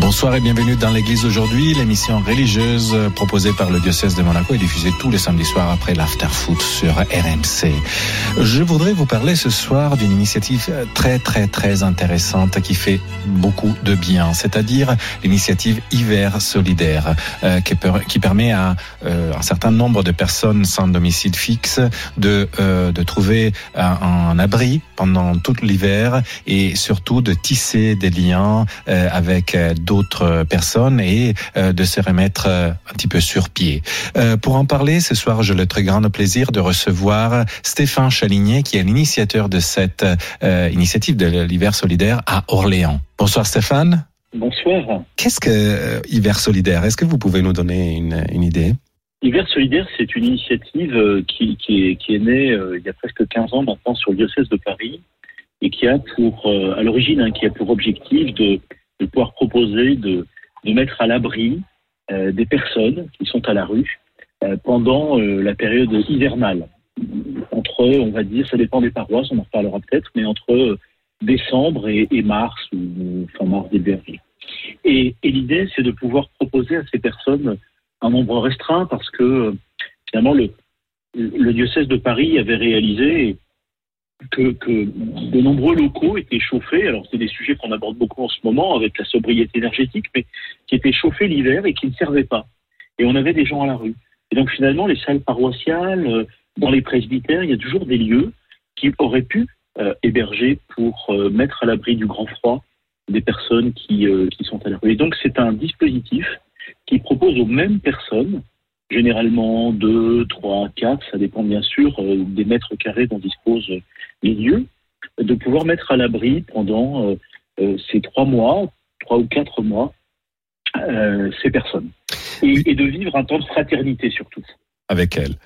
Bonsoir et bienvenue dans l'église aujourd'hui, l'émission religieuse proposée par le diocèse de Monaco et diffusée tous les samedis soirs après l'after foot sur RMC. Je voudrais vous parler ce soir d'une initiative très très très intéressante qui fait beaucoup de bien, c'est-à-dire l'initiative Hiver solidaire euh, qui, per- qui permet à euh, un certain nombre de personnes sans domicile fixe de, euh, de trouver un, abri pendant tout l'hiver et surtout de tisser des liens euh, avec euh, d'autres personnes et euh, de se remettre euh, un petit peu sur pied. Euh, pour en parler, ce soir, j'ai le très grand plaisir de recevoir Stéphane Chaligné, qui est l'initiateur de cette euh, initiative de l'hiver solidaire à Orléans. Bonsoir Stéphane. Bonsoir. Qu'est-ce que euh, hiver solidaire? Est-ce que vous pouvez nous donner une, une idée? Hiver solidaire, c'est une initiative euh, qui, qui, est, qui est née euh, il y a presque 15 ans maintenant sur le diocèse de Paris et qui a pour, euh, à l'origine, hein, qui a pour objectif de, de pouvoir proposer de, mettre à l'abri euh, des personnes qui sont à la rue euh, pendant euh, la période hivernale. Entre, on va dire, ça dépend des paroisses, on en reparlera peut-être, mais entre décembre et, mars ou fin mars début avril. Et, l'idée, c'est de pouvoir proposer à ces personnes un nombre restreint parce que finalement le, le diocèse de Paris avait réalisé que, que de nombreux locaux étaient chauffés. Alors c'est des sujets qu'on aborde beaucoup en ce moment avec la sobriété énergétique, mais qui étaient chauffés l'hiver et qui ne servaient pas. Et on avait des gens à la rue. Et donc finalement les salles paroissiales, euh, dans les presbytères, il y a toujours des lieux qui auraient pu euh, héberger pour euh, mettre à l'abri du grand froid des personnes qui, euh, qui sont à la rue. Et donc c'est un dispositif qui propose aux mêmes personnes, généralement 2, 3, 4, ça dépend bien sûr euh, des mètres carrés dont disposent les lieux, de pouvoir mettre à l'abri pendant euh, euh, ces trois mois, trois ou quatre mois, ces personnes. Et, et de vivre un temps de fraternité surtout. Avec elle.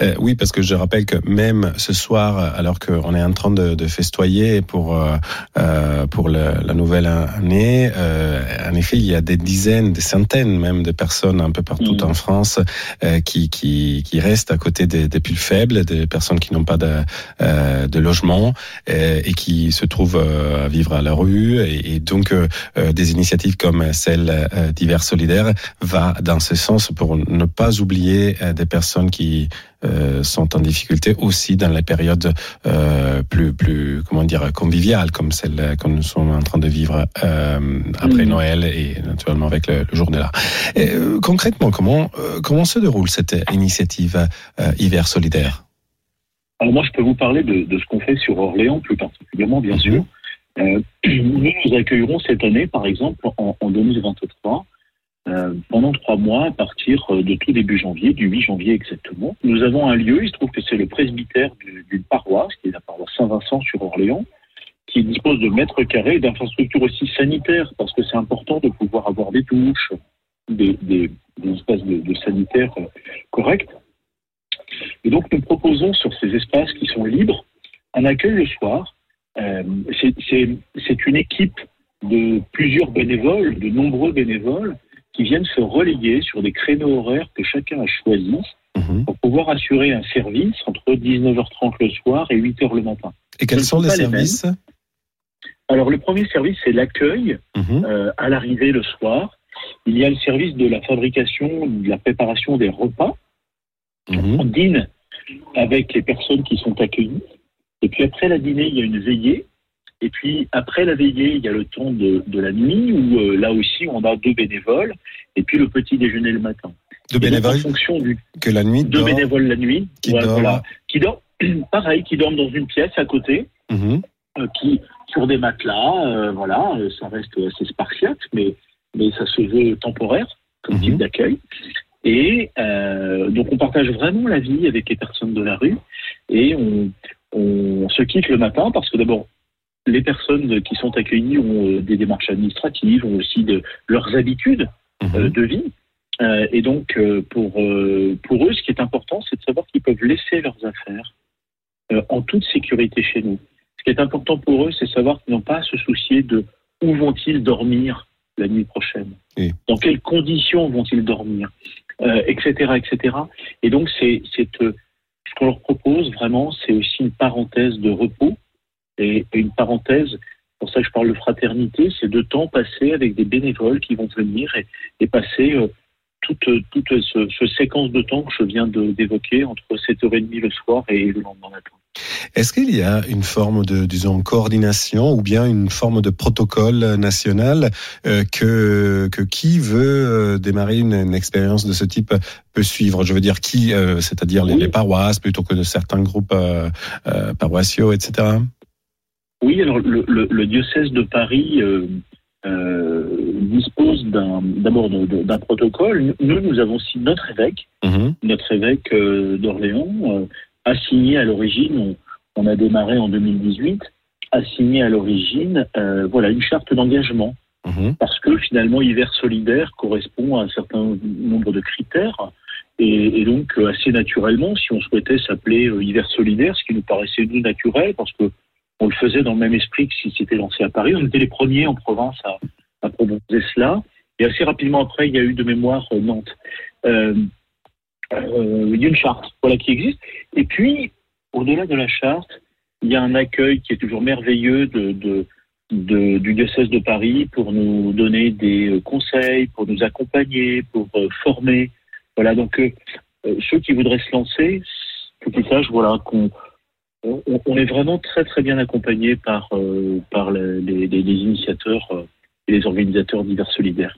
Euh, oui, parce que je rappelle que même ce soir, alors qu'on est en train de, de festoyer pour euh, euh, pour la nouvelle année, euh, en effet, il y a des dizaines, des centaines même de personnes un peu partout Mhm. en France euh, qui, qui qui restent à côté des, des plus faibles, des personnes qui n'ont pas de euh, de logement euh, et qui se trouvent à vivre à la rue. Et, et donc, des initiatives comme celle d'hiver solidaire va dans ce sens pour ne pas oublier des personnes qui euh, sont en difficulté aussi dans les périodes euh, plus plus comment dire conviviales comme celle que nous sommes en train de vivre euh, après Mhm. Noël et naturellement avec le, le jour de là. Et, euh, concrètement, comment euh, comment se déroule cette initiative euh, hiver solidaire? Alors moi, je peux vous parler de, de ce qu'on fait sur Orléans, plus particulièrement, bien Mhm. sûr. Euh, nous, nous accueillerons cette année, par exemple, en, en 2023, euh, pendant trois mois, à partir euh, de tout début janvier, du 8 janvier exactement. Nous avons un lieu, il se trouve que c'est le presbytère du- d'une paroisse, qui est la paroisse Saint-Vincent sur Orléans, qui dispose de mètres carrés d'infrastructures aussi sanitaires, parce que c'est important de pouvoir avoir des douches, des, espaces de, sanitaires euh, corrects. Et donc, nous proposons sur ces espaces qui sont libres un accueil le soir. C'est une équipe de plusieurs bénévoles, de nombreux bénévoles, qui viennent se relayer sur des créneaux horaires que chacun a choisis Mhm. pour pouvoir assurer un service entre 19h30 le soir et 8h le matin. Et quels sont les services Alors, le premier service, c'est l'accueil Mhm. euh, à l'arrivée le soir. Il y a le service de la fabrication, de la préparation des repas. Mhm. On dîne avec les personnes qui sont accueillies. Et puis après la dîner, il y a une veillée. Et puis après la veillée, il y a le temps de, de la nuit où euh, là aussi on a deux bénévoles. Et puis le petit déjeuner le matin. De Et donc, bénévoles en fonction du que la nuit deux dort, bénévoles la nuit, qui voilà, dorment. voilà. qui pareil, qui dorment dans une pièce à côté, Mhm. euh, qui sur des matelas, euh, voilà, ça reste assez spartiate, mais mais ça se veut temporaire comme Mhm. type d'accueil. Et donc on partage vraiment la vie avec les personnes de la rue et on, on se quitte le matin parce que d'abord les personnes qui sont accueillies ont euh, des démarches administratives, ont aussi de leurs habitudes euh, Mhm. de vie. Euh, et donc, euh, pour, euh, pour eux, ce qui est important, c'est de savoir qu'ils peuvent laisser leurs affaires euh, en toute sécurité chez nous. Ce qui est important pour eux, c'est de savoir qu'ils n'ont pas à se soucier de où vont-ils dormir la nuit prochaine Oui. Dans quelles conditions vont-ils dormir euh, Etc. etc. Et donc, c'est c'est, euh, ce qu'on leur propose vraiment, c'est aussi une parenthèse de repos et, et une parenthèse. Pour ça que je parle de fraternité, c'est de temps passé avec des bénévoles qui vont venir et, et passer euh, toute, toute ce, ce séquence de temps que je viens d'évoquer entre 7h30 le soir et le lendemain matin. Est-ce qu'il y a une forme de, disons, coordination ou bien une forme de protocole national euh, que, que qui veut euh, démarrer une, une expérience de ce type peut suivre? Je veux dire qui, euh, c'est-à-dire les, Oui. les paroisses plutôt que de certains groupes euh, paroissiaux, etc. Oui, alors le, le- le diocèse de Paris euh, euh, dispose d'un d'abord d'un protocole. Nous, nous avons aussi notre évêque, Mhm. notre évêque euh, d'Orléans, a signé à l'origine, on, on a démarré en 2018, a signé à l'origine voilà, une charte d'engagement. Mhm. parce que finalement hiver solidaire correspond à un certain nombre de critères et, et donc assez naturellement si on souhaitait s'appeler euh, hiver solidaire ce qui nous paraissait nous naturel parce que on le faisait dans le même esprit que si c'était lancé à Paris. On était les premiers en province à, à proposer cela. Et assez rapidement après il y a eu de mémoire euh, Nantes. Euh, euh, il y a une charte voilà qui existe. Et puis au-delà de la charte il y a un accueil qui est toujours merveilleux de, de de- du diocèse de Paris pour nous donner des euh, conseils, pour nous accompagner, pour euh, former. Voilà, donc ceux qui voudraient se lancer, faut qu'ils sachent voilà, qu'on on, on est vraiment très très bien accompagné par, euh, par les, les- les initiateurs euh, et les organisateurs d'hiver solidaire.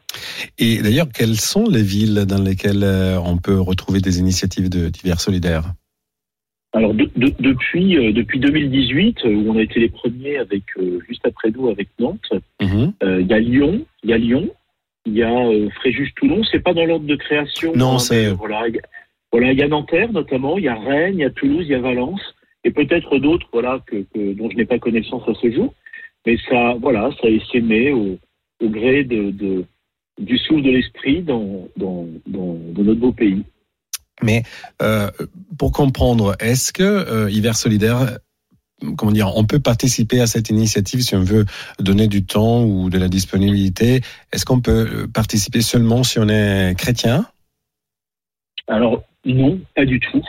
Et d'ailleurs, quelles sont les villes dans lesquelles euh, on peut retrouver des initiatives de divers solidaires? Alors de- de- depuis, euh, depuis 2018, euh, où on a été les premiers avec euh, juste après nous avec Nantes, Mhm. Euh, Il y a Lyon, il y a Lyon, il y a euh, Fréjus-Toulon. C'est pas dans l'ordre de création. Non, hein, c'est- il voilà, il y a Nanterre notamment, il y a Rennes, il y a Toulouse, il y a Valence, et peut-être d'autres, voilà, que, que- dont je n'ai pas connaissance à ce jour. Mais ça, voilà, ça est sémé au, au gré de, de- du souffle de l'esprit dans, dans, dans, dans notre beau pays. Mais euh, pour comprendre, est-ce que euh, Hiver Solidaire, comment dire, on peut participer à cette initiative si on veut donner du temps ou de la disponibilité? Est-ce qu'on peut euh, participer seulement si on est chrétien? Alors non, pas du tout.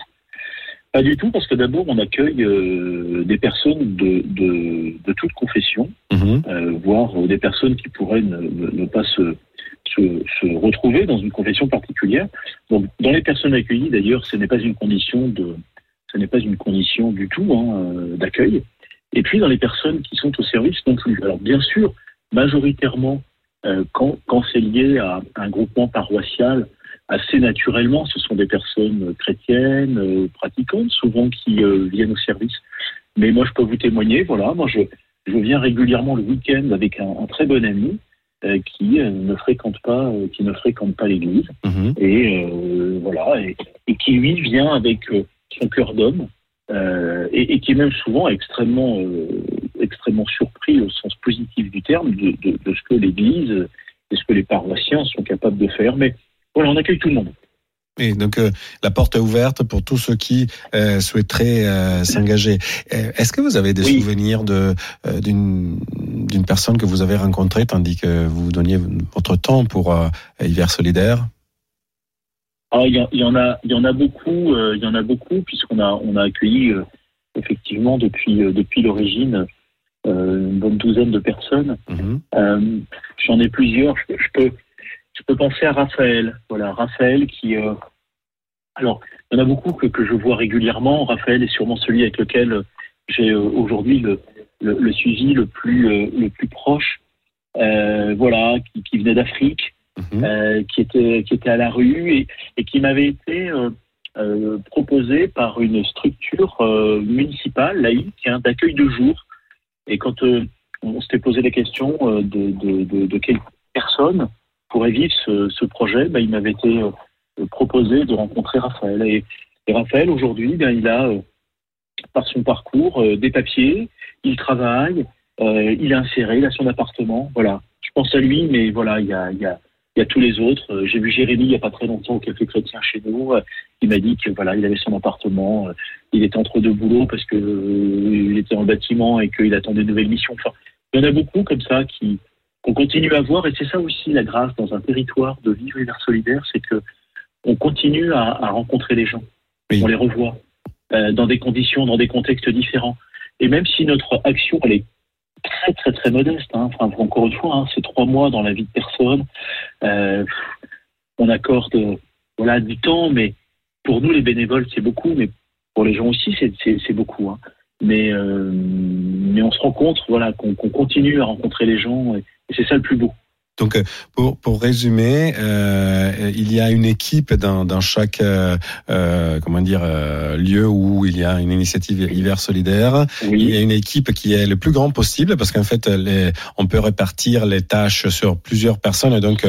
Pas du tout, parce que d'abord, on accueille euh, des personnes de, de, de toute confession. Mhm. euh, voire euh, des personnes qui pourraient ne, ne- ne pas se, se, se retrouver dans une confession particulière. Donc, dans les personnes accueillies, d'ailleurs, ce n'est pas une condition de, ce n'est pas une condition du tout hein, euh, d'accueil. Et puis, dans les personnes qui sont au service non plus. Alors, bien sûr, majoritairement, euh, quand, quand c'est lié à un groupement paroissial, assez naturellement, ce sont des personnes chrétiennes, euh, pratiquantes, souvent qui euh, viennent au service. Mais moi, je peux vous témoigner, voilà, moi, je, je viens régulièrement le week-end avec un, un très bon ami euh, qui euh, ne fréquente pas, euh, qui ne fréquente pas l'Église Mhm. et voilà et, et qui lui vient avec son cœur d'homme et, et qui est même souvent extrêmement extrêmement surpris au sens positif du terme de, de- de ce que l'Église et ce que les paroissiens sont capables de faire. Mais voilà, on accueille tout le monde. Et donc euh, la porte est ouverte pour tous ceux qui euh, souhaiteraient euh, s'engager. Est-ce que vous avez des Oui. souvenirs de d'une d'une personne que vous avez rencontrée tandis que vous donniez votre temps pour Hiver Solidaire? Ah, il y, a- il y en a, il y en a beaucoup, il y en a beaucoup puisqu'on a, on a accueilli effectivement depuis depuis l'origine une bonne douzaine de personnes. Mhm. J'en ai plusieurs. Je, je peux, je peux penser à Raphaël. Voilà, Raphaël qui. euh, alors, il y en a beaucoup que, que je vois régulièrement. Raphaël est sûrement celui avec lequel j'ai euh, aujourd'hui le, le, le suivi le plus euh, le plus proche. Euh, voilà, qui, qui venait d'Afrique, Mhm. euh, qui était qui était à la rue et, et qui m'avait été euh, euh, proposé par une structure euh, municipale laïque hein, d'accueil de jour. Et quand euh, on s'était posé la question euh, de, de, de, de quelle personne pourrait vivre ce, projet, ben, il m'avait été euh, proposé de rencontrer Raphaël. Et, Raphaël, aujourd'hui, ben, il a, euh, par son parcours, euh, des papiers, il travaille, il est inséré, il a son appartement. Voilà. Je pense à lui, mais voilà, il y a, tous les autres. J'ai vu Jérémy il n'y a pas très longtemps au Café Chrétien chez nous. Il m'a dit que voilà, il avait son appartement, il était entre deux boulots parce que euh, était en bâtiment et qu'il attendait de nouvelles missions. Enfin, il y en a beaucoup comme ça qui, qu'on continue à voir, et c'est ça aussi la grâce dans un territoire de vivre hiver solidaire, c'est que on continue à, à rencontrer les gens, Oui. on les revoit euh, dans des conditions, dans des contextes différents. Et même si notre action elle est très très très modeste, hein, enfin encore une fois, hein, c'est trois mois dans la vie de personne, euh, on accorde voilà du temps, mais pour nous les bénévoles c'est beaucoup, mais pour les gens aussi c'est beaucoup. Hein. Mais euh, mais on se rend compte voilà qu'on continue à rencontrer les gens et, et c'est ça le plus beau. Donc, euh, pour, pour résumer, euh, il y a une équipe dans, dans chaque euh, euh, comment dire lieu où il y a une initiative hiver solidaire. Il y a une équipe qui est le plus grand possible parce qu'en fait, les, on peut répartir les tâches sur plusieurs personnes et donc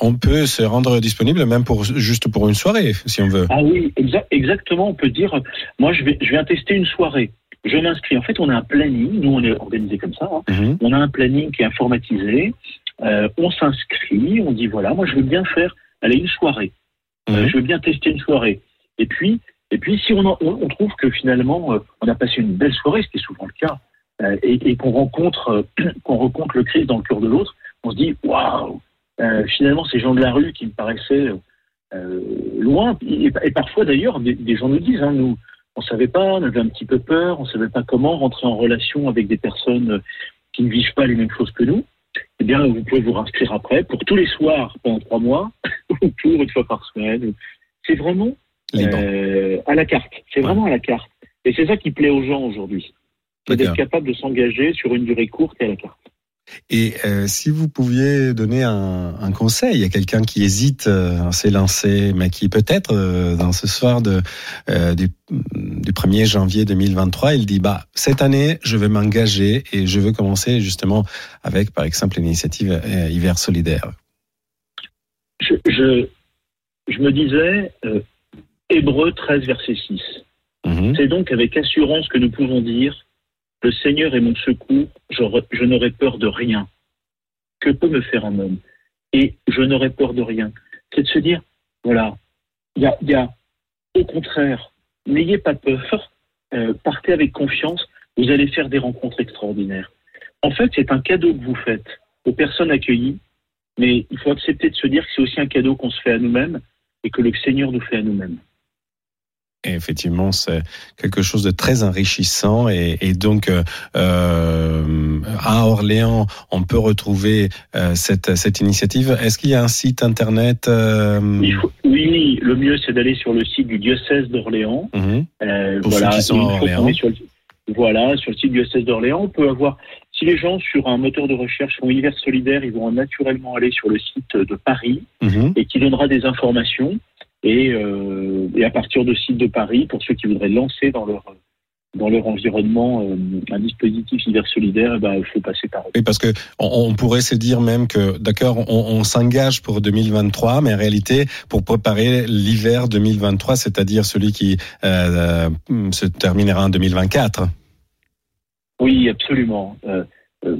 on peut se rendre disponible même pour juste pour une soirée si on veut. Ah oui, exa- exactement. On peut dire, moi je vais je viens tester une soirée. Je m'inscris. En fait, on a un planning. Nous, on est organisé comme ça. hein. Mhm. On a un planning qui est informatisé. Euh, on s'inscrit, on dit voilà, moi je veux bien faire, aller une soirée. Euh, Mhm. je veux bien tester une soirée. Et puis, et puis si on, en- on, on trouve que finalement euh, on a passé une belle soirée, ce qui est souvent le cas, et, et qu'on rencontre, qu'on rencontre le Christ dans le cœur de l'autre, on se dit waouh, finalement ces gens de la rue qui me paraissaient euh, loin, et, et parfois d'ailleurs des, des gens nous disent, hein, nous on savait pas, on avait un petit peu peur, on savait pas comment rentrer en relation avec des personnes qui ne vivent pas les mêmes choses que nous eh bien, vous pouvez vous inscrire après pour tous les soirs pendant trois mois ou pour une fois par semaine. C'est vraiment euh, à la carte. C'est vraiment à la carte. Et c'est ça qui plaît aux gens aujourd'hui. C'est d'être capable de s'engager sur une durée courte et à la carte. Et euh, si vous pouviez donner un, un conseil à quelqu'un qui hésite euh, à s'élancer, mais qui peut-être euh, dans ce soir de, du, du 1er janvier 2023, il dit bah cette année je vais m'engager et je veux commencer justement avec par exemple l'initiative hiver solidaire. Je, je, je me disais, Hébreu 13, verset 6. Mhm. C'est donc avec assurance que nous pouvons dire Le Seigneur est mon secours, je n'aurai peur de rien. Que peut me faire un homme? Et je n'aurai peur de rien. C'est de se dire voilà, il y a, il y a- au contraire, n'ayez pas peur, euh, partez avec confiance, vous allez faire des rencontres extraordinaires. En fait, c'est un cadeau que vous faites aux personnes accueillies, mais il faut accepter de se dire que c'est aussi un cadeau qu'on se fait à nous-mêmes et que le Seigneur nous fait à nous-mêmes. Et effectivement, c'est quelque chose de très enrichissant. Et, et donc, euh, euh, à Orléans, on peut retrouver euh, cette, cette initiative. Est-ce qu'il y a un site internet euh, faut- oui, le mieux c'est d'aller sur le site du diocèse d'Orléans. Pour voilà, ceux qui sont à Orléans. sur le, voilà, sur le site du diocèse d'Orléans, on peut avoir. Si les gens sur un moteur de recherche font hiver solidaire, ils vont naturellement aller sur le site de Paris Mhm. et qui donnera des informations. Et, euh, et à partir de site de Paris, pour ceux qui voudraient lancer dans leur dans leur environnement euh, un dispositif hiver solidaire, eh ben, il faut passer par eux. Oui, parce que on, on pourrait se dire même que, d'accord, on, on s'engage pour 2023, mais en réalité, pour préparer l'hiver 2023, c'est-à-dire celui qui euh, se terminera en 2024. Oui, absolument. Euh, euh,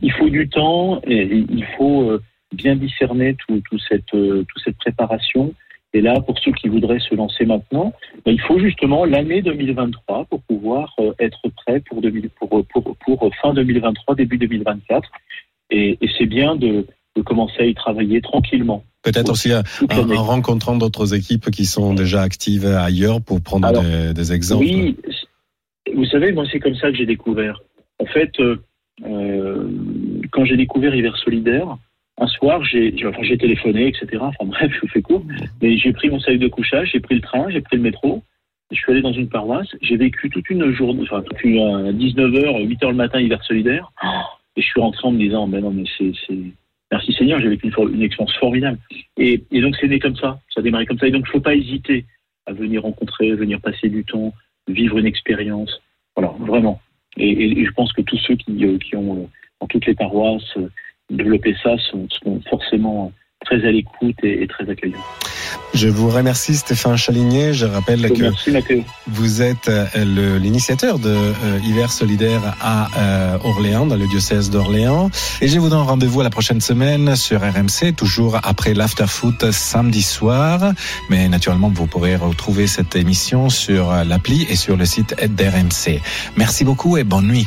il faut du temps et il faut bien discerner tout, tout cette, toute cette préparation. Et là, pour ceux qui voudraient se lancer maintenant, ben, il faut justement l'année 2023 pour pouvoir euh, être prêt pour, 2000 pour, pour, pour fin 2023, début 2024. Et, et c'est bien de, de commencer à y travailler tranquillement. Peut-être aussi en, rencontrant d'autres équipes qui sont déjà actives ailleurs pour prendre Alors, des, des exemples. Oui, vous savez, moi, c'est comme ça que j'ai découvert. En fait, euh, euh, quand j'ai découvert Hiver Solidaire, un soir, j'ai téléphoné, etc. Enfin bref, je fais court. Mais j'ai pris mon sac de couchage, j'ai pris le train, j'ai pris le métro. Je suis allé dans une paroisse. J'ai vécu toute une journée, enfin, toute à 19h, 8h le matin, Hiver Solidaire. Et je suis rentré en me disant, ben non, mais c'est... Merci Seigneur, j'ai vécu une, expérience formidable. Et, donc, c'est né comme ça. Ça a démarré comme ça. Et donc, il ne faut pas hésiter à venir rencontrer, venir passer du temps, vivre une expérience. Voilà, vraiment. Et, je pense que tous ceux qui, euh, ont, euh, dans toutes les paroisses, développé ça sont, sont forcément très à l'écoute et, et très accueillants. Je vous remercie Stéphane Chaligné. Je rappelle que Merci vous êtes euh, l'initiateur de euh, Hiver Solidaire à euh, Orléans, dans le diocèse d'Orléans. Et je vous donne rendez-vous à la prochaine semaine sur RMC, toujours après l'after-foot samedi soir. Mais naturellement, vous pourrez retrouver cette émission sur euh, l'appli et sur le site d'RMC. Merci beaucoup et bonne nuit.